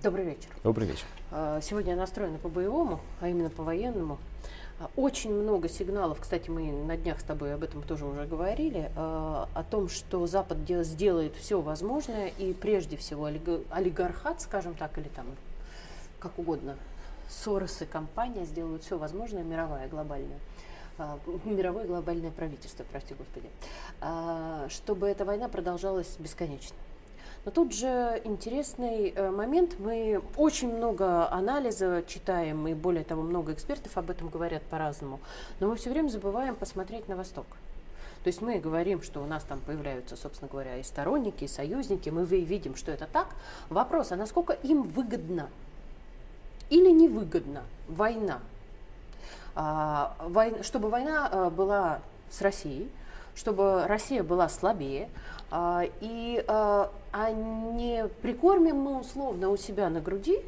Добрый вечер. Добрый вечер. А, сегодня я настроена по боевому, а именно по военному. А, очень много сигналов, кстати, мы на днях с тобой об этом тоже уже говорили, а, о том, что Запад сделает все возможное, и прежде всего олигархат, скажем так, или там как угодно, Сорос и компания сделают все возможное, мировая, глобальная, мировое глобальное правительство, прости господи, чтобы эта война продолжалась бесконечно. Но тут же интересный э, момент. Мы очень много анализа читаем, и более того, много экспертов об этом говорят по-разному. Но мы все время забываем посмотреть на Восток. То есть мы говорим, что у нас там появляются, собственно говоря, и сторонники, и союзники, мы видим, что это так. Вопрос, а насколько им выгодно или невыгодно война? А, чтобы война а, была с Россией, чтобы Россия была слабее, а, и а, а не прикормим мы условно у себя на груди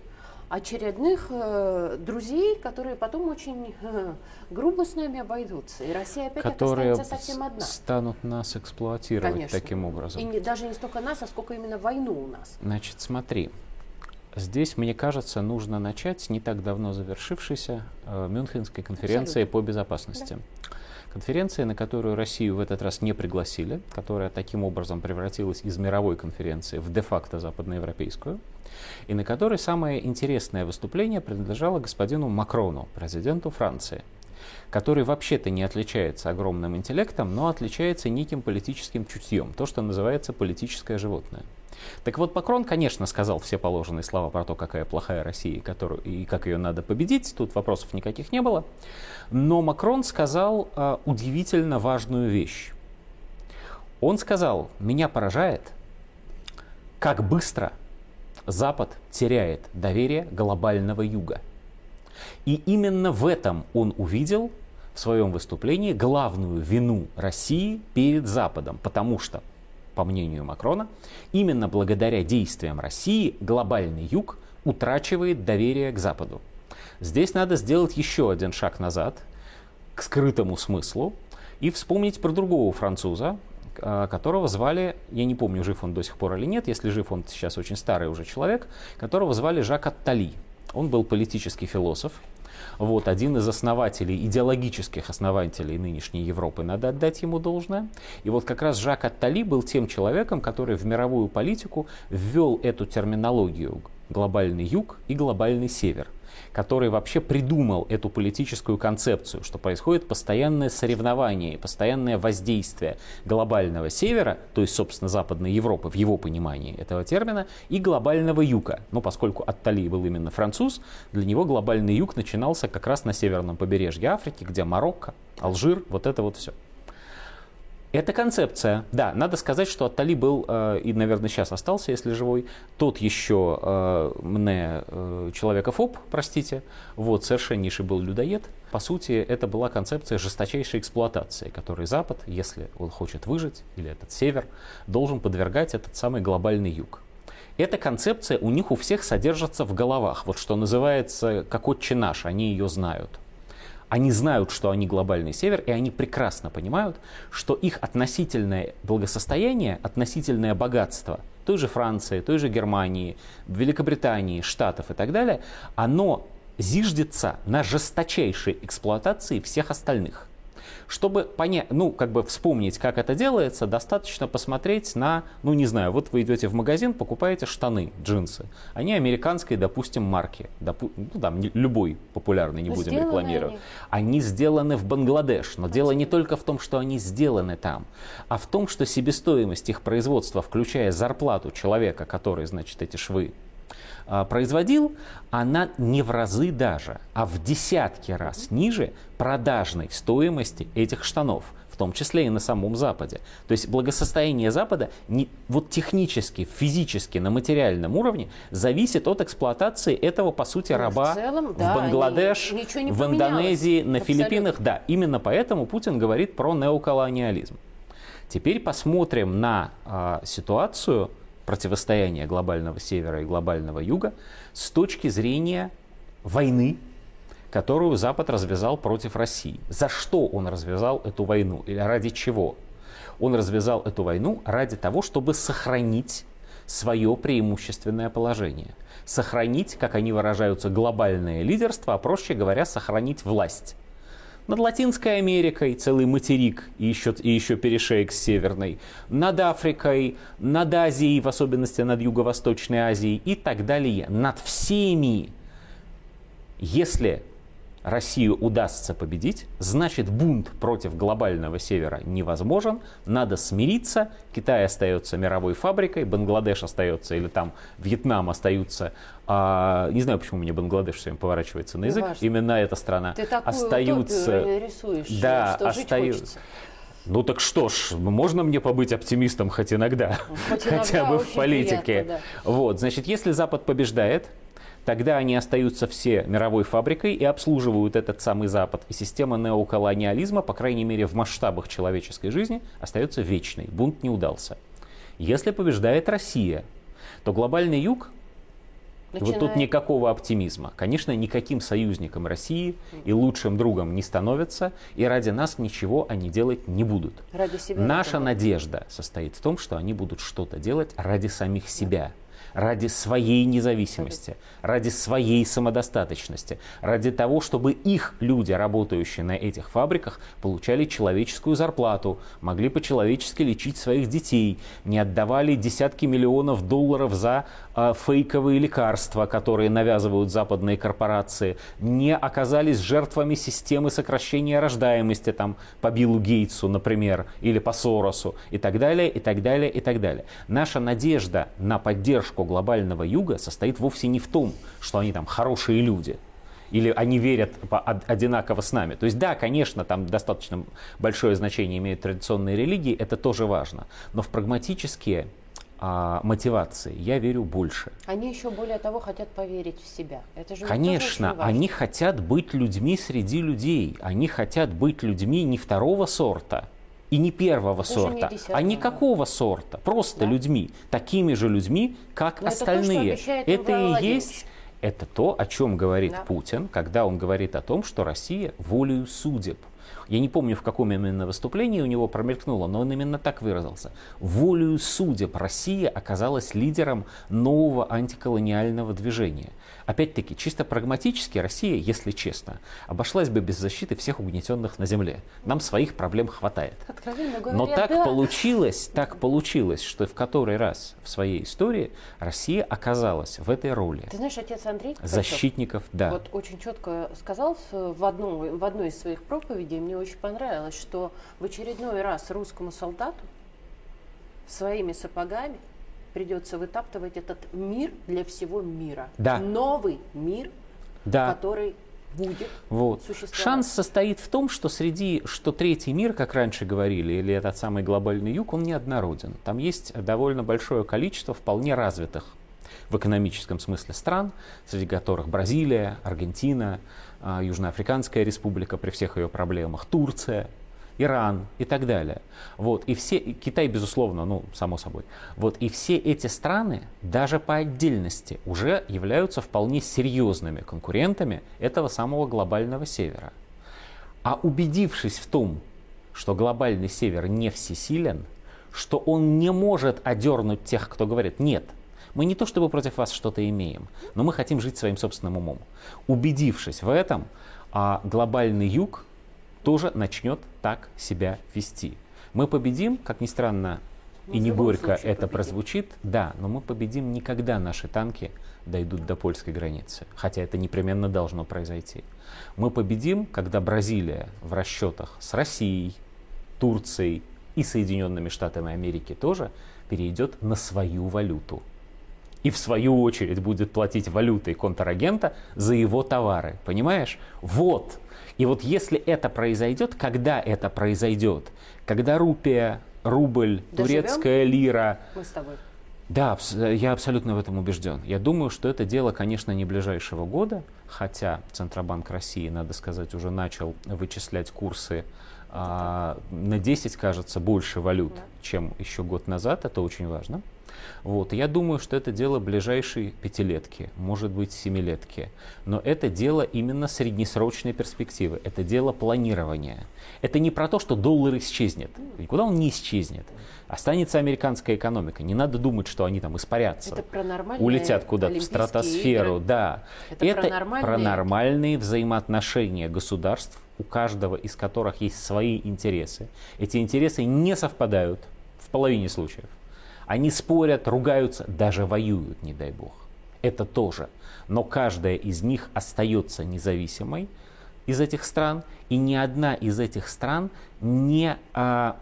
очередных э, друзей, которые потом очень э, грубо с нами обойдутся. И Россия опять которые останется совсем одна. станут нас эксплуатировать Конечно. таким образом. И не, даже не столько нас, а сколько именно войну у нас. Значит, смотри. Здесь, мне кажется, нужно начать с не так давно завершившейся э, Мюнхенской конференции Абсолютно. по безопасности. Да. Конференция, на которую Россию в этот раз не пригласили, которая таким образом превратилась из мировой конференции в де-факто западноевропейскую, и на которой самое интересное выступление принадлежало господину Макрону, президенту Франции, который вообще-то не отличается огромным интеллектом, но отличается неким политическим чутьем, то, что называется политическое животное. Так вот, Макрон, конечно, сказал все положенные слова про то, какая плохая Россия которую, и как ее надо победить. Тут вопросов никаких не было. Но Макрон сказал э, удивительно важную вещь. Он сказал, меня поражает, как быстро Запад теряет доверие глобального юга. И именно в этом он увидел в своем выступлении главную вину России перед Западом, потому что по мнению Макрона, именно благодаря действиям России глобальный юг утрачивает доверие к Западу. Здесь надо сделать еще один шаг назад к скрытому смыслу и вспомнить про другого француза, а, которого звали, я не помню, жив он до сих пор или нет, если жив он сейчас очень старый уже человек, которого звали Жак Аттали. Он был политический философ, вот, один из основателей, идеологических основателей нынешней Европы, надо отдать ему должное. И вот как раз Жак Аттали был тем человеком, который в мировую политику ввел эту терминологию глобальный юг и глобальный север – который вообще придумал эту политическую концепцию, что происходит постоянное соревнование, постоянное воздействие глобального севера, то есть, собственно, Западной Европы в его понимании этого термина, и глобального юга. Но поскольку Аттали был именно француз, для него глобальный юг начинался как раз на северном побережье Африки, где Марокко, Алжир, вот это вот все. Это концепция. Да, надо сказать, что Аттали был, э, и, наверное, сейчас остался, если живой, тот еще э, мне э, человекофоб, простите, вот, совершеннейший был людоед. По сути, это была концепция жесточайшей эксплуатации, которой Запад, если он хочет выжить, или этот Север, должен подвергать этот самый глобальный юг. Эта концепция у них у всех содержится в головах, вот что называется, как отче наш, они ее знают. Они знают, что они глобальный север, и они прекрасно понимают, что их относительное благосостояние, относительное богатство той же Франции, той же Германии, Великобритании, Штатов и так далее, оно зиждется на жесточайшей эксплуатации всех остальных. Чтобы понять, ну, как бы вспомнить, как это делается, достаточно посмотреть на, ну, не знаю, вот вы идете в магазин, покупаете штаны, джинсы. Они американской, допустим, марки. Допу- ну, там, любой популярный, не но будем рекламировать. Они. они сделаны в Бангладеш. Но дело не только в том, что они сделаны там, а в том, что себестоимость их производства, включая зарплату человека, который, значит, эти швы производил, она не в разы даже, а в десятки раз ниже продажной стоимости этих штанов в том числе и на самом Западе. То есть благосостояние Запада не, вот технически, физически, на материальном уровне зависит от эксплуатации этого, по сути, ну, раба в, целом, да, в Бангладеш, не, не в Индонезии, на Абсолютно. Филиппинах. Да, именно поэтому Путин говорит про неоколониализм. Теперь посмотрим на э, ситуацию противостояния глобального севера и глобального юга с точки зрения войны, которую Запад развязал против России. За что он развязал эту войну или ради чего? Он развязал эту войну ради того, чтобы сохранить свое преимущественное положение. Сохранить, как они выражаются, глобальное лидерство, а проще говоря, сохранить власть над Латинской Америкой целый материк и еще, и еще перешеек с Северной, над Африкой, над Азией, в особенности над Юго-Восточной Азией и так далее. Над всеми. Если Россию удастся победить, значит бунт против глобального севера невозможен, надо смириться, Китай остается мировой фабрикой, Бангладеш остается или там Вьетнам остаются, а, не знаю, почему мне Бангладеш все время поворачивается на язык, Неважно. именно эта страна Ты остаются, рисуешь, да, что остаются. Ну так что ж, можно мне побыть оптимистом хоть иногда, хоть хотя иногда бы в политике. Приятно, да. Вот, значит, если Запад побеждает, Тогда они остаются все мировой фабрикой и обслуживают этот самый Запад. И система неоколониализма, по крайней мере в масштабах человеческой жизни, остается вечной. Бунт не удался. Если побеждает Россия, то глобальный юг Начинает... Вот тут никакого оптимизма. Конечно, никаким союзником России и лучшим другом не становятся, и ради нас ничего они делать не будут. Ради себя Наша надежда состоит в том, что они будут что-то делать ради самих себя ради своей независимости, ради своей самодостаточности, ради того, чтобы их люди, работающие на этих фабриках, получали человеческую зарплату, могли по-человечески лечить своих детей, не отдавали десятки миллионов долларов за э, фейковые лекарства, которые навязывают западные корпорации, не оказались жертвами системы сокращения рождаемости, там, по Биллу Гейтсу, например, или по Соросу, и так далее, и так далее, и так далее. Наша надежда на поддержку поддержку глобального юга состоит вовсе не в том, что они там хорошие люди, или они верят одинаково с нами. То есть да, конечно, там достаточно большое значение имеют традиционные религии, это тоже важно. Но в прагматические а, мотивации я верю больше. Они еще более того хотят поверить в себя. Это же конечно, они хотят быть людьми среди людей. Они хотят быть людьми не второго сорта, и не первого это сорта, не а никакого сорта, просто да? людьми, такими же людьми, как Но остальные. Это, это и есть это то, о чем говорит да. Путин, когда он говорит о том, что Россия волею судеб. Я не помню, в каком именно выступлении у него промелькнуло, но он именно так выразился. Волею судеб Россия оказалась лидером нового антиколониального движения. Опять-таки, чисто прагматически Россия, если честно, обошлась бы без защиты всех угнетенных на земле. Нам своих проблем хватает. Говоря, Но так да. получилось, так получилось, что в который раз в своей истории Россия оказалась в этой роли. Ты знаешь, отец Андрей защитников, да. Вот очень четко сказал в, одном, в одной из своих проповедей, мне очень понравилось, что в очередной раз русскому солдату своими сапогами придется вытаптывать этот мир для всего мира. Да. Новый мир, да. который будет вот. существовать. Шанс состоит в том, что среди, что третий мир, как раньше говорили, или этот самый глобальный юг, он неоднороден. Там есть довольно большое количество вполне развитых в экономическом смысле стран, среди которых Бразилия, Аргентина, а, Южноафриканская республика при всех ее проблемах, Турция, Иран и так далее. Вот, и все, Китай, безусловно, ну, само собой. Вот, и все эти страны, даже по отдельности, уже являются вполне серьезными конкурентами этого самого глобального севера. А убедившись в том, что глобальный север не всесилен, что он не может одернуть тех, кто говорит «нет», мы не то чтобы против вас что-то имеем, но мы хотим жить своим собственным умом. Убедившись в этом, а глобальный юг тоже начнет так себя вести. Мы победим, как ни странно, и не горько это победим. прозвучит, да, но мы победим не когда наши танки дойдут до польской границы, хотя это непременно должно произойти. Мы победим, когда Бразилия в расчетах с Россией, Турцией и Соединенными Штатами Америки тоже перейдет на свою валюту. И в свою очередь будет платить валютой контрагента за его товары. Понимаешь? Вот и вот если это произойдет, когда это произойдет? Когда рупия, рубль, Доживем? турецкая лира... Мы с тобой. Да, я абсолютно в этом убежден. Я думаю, что это дело, конечно, не ближайшего года, хотя Центробанк России, надо сказать, уже начал вычислять курсы а, на 10, кажется, больше валют, да. чем еще год назад. Это очень важно. Вот. Я думаю, что это дело ближайшей пятилетки, может быть, семилетки. Но это дело именно среднесрочной перспективы. Это дело планирования. Это не про то, что доллар исчезнет. Никуда он не исчезнет. Останется американская экономика. Не надо думать, что они там испарятся. Это про нормальные Улетят куда-то в стратосферу. Игры. Да. Это, это про, нормальные... про нормальные взаимоотношения государств, у каждого из которых есть свои интересы. Эти интересы не совпадают в половине случаев. Они спорят, ругаются, даже воюют, не дай бог. Это тоже. Но каждая из них остается независимой из этих стран, и ни одна из этих стран не а,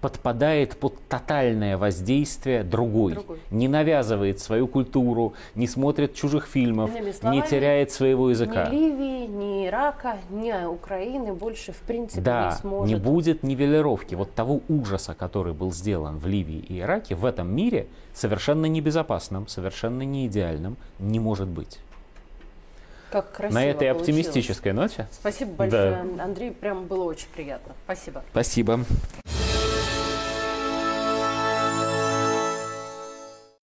подпадает под тотальное воздействие другой. другой. Не навязывает свою культуру, не смотрит чужих фильмов, словами, не теряет своего языка. Ни Ливии, ни Ирака, ни Украины больше в принципе да, не сможет. не будет нивелировки. Вот того ужаса, который был сделан в Ливии и Ираке, в этом мире совершенно небезопасным, совершенно не идеальным, не может быть. Как красиво На этой получилось. оптимистической ноте. Спасибо большое, да. Андрей. Прям было очень приятно. Спасибо. Спасибо.